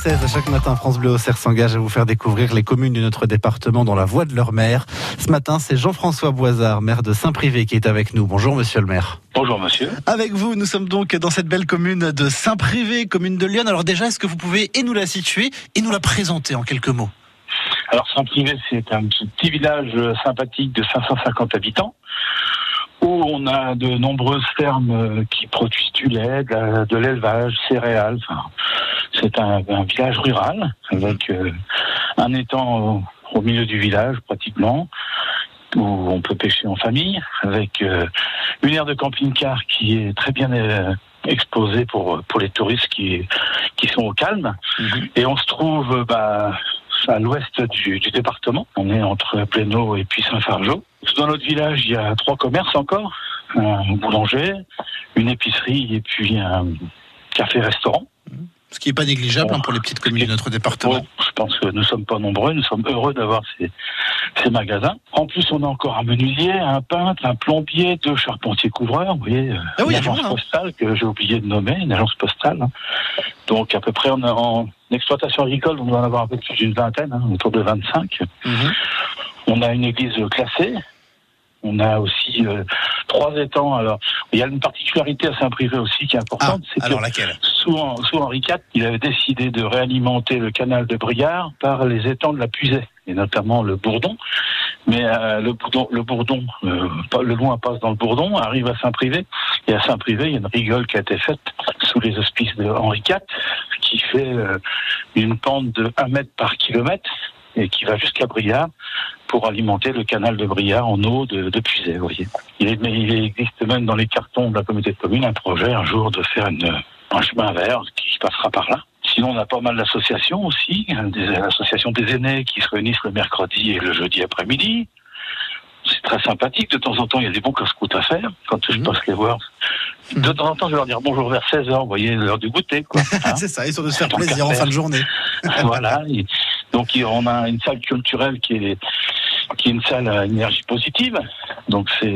16 à chaque matin, France Bleu Auxerre s'engage à vous faire découvrir les communes de notre département dans la voie de leur maire. Ce matin, c'est Jean-François Boisard, maire de Saint-Privé, qui est avec nous. Bonjour, monsieur le maire. Bonjour, monsieur. Avec vous, nous sommes donc dans cette belle commune de Saint-Privé, commune de Lyon. Alors déjà, est-ce que vous pouvez et nous la situer et nous la présenter en quelques mots? Alors, Saint-Privé, c'est un petit village sympathique de 550 habitants où on a de nombreuses fermes qui produisent du lait, de l'élevage, céréales. Enfin, c'est un, village rural avec euh, un étang au, milieu du village pratiquement où on peut pêcher en famille, avec euh, une aire de camping-car qui est très bien euh, exposée pour pour les touristes qui qui sont au calme. Mhm. Et on se trouve bah, à l'ouest du, du, département. On est entre Plénaud et puis Saint-Fargeau. Dans notre village, il y a trois commerces encore un boulanger, une épicerie et puis un café-restaurant. Ce qui n'est pas négligeable hein, pour les petites communes de notre département. je pense que nous sommes pas nombreux, nous sommes heureux d'avoir ces, ces, magasins. En plus, on a encore un menuisier, un peintre, un plombier, deux charpentiers couvreurs, vous voyez, euh, ah une agence hein. postale que j'ai oublié de nommer, une agence postale. Hein. Donc à peu près on a en exploitation agricole, on doit en avoir un peu plus d'une vingtaine, autour de 25. Mhm. On a une église classée, on a aussi euh, trois étangs. Alors, il y a une particularité à Saint-Privé aussi qui est importante. Ah, alors laquelle? Sous, Henri IV, il avait décidé de réalimenter le canal de Briard par les étangs de la Puisée, et notamment le Bourdon. Mais euh, le Bourdon, le, Bourdon euh, le loin passe dans le Bourdon, arrive à Saint-Privé. Et à Saint-Privé, il y a une rigole qui a été faite sous les auspices de Henri IV, qui fait une pente de 1 mètre par kilomètre et qui va jusqu'à Briard pour alimenter le canal de Briard en eau de, de voyez. Il, il existe même dans les cartons de la communauté de communes un projet un jour de faire une, un chemin vert qui passera par là. Sinon, on a pas mal d'associations aussi, des associations des aînés qui se réunissent le mercredi et le jeudi après-midi. C'est très sympathique. De temps en temps, il y a des bons casse-croûtes à faire. Quand je mhm. passe les voir, de temps en temps, je vais leur dire bonjour vers 16h, vous voyez, l'heure du goûter. Hein c'est ça, ils sont de se faire plaisir en fin de journée. voilà. Donc on a une salle culturelle qui est qui est une salle à énergie positive. Donc c'est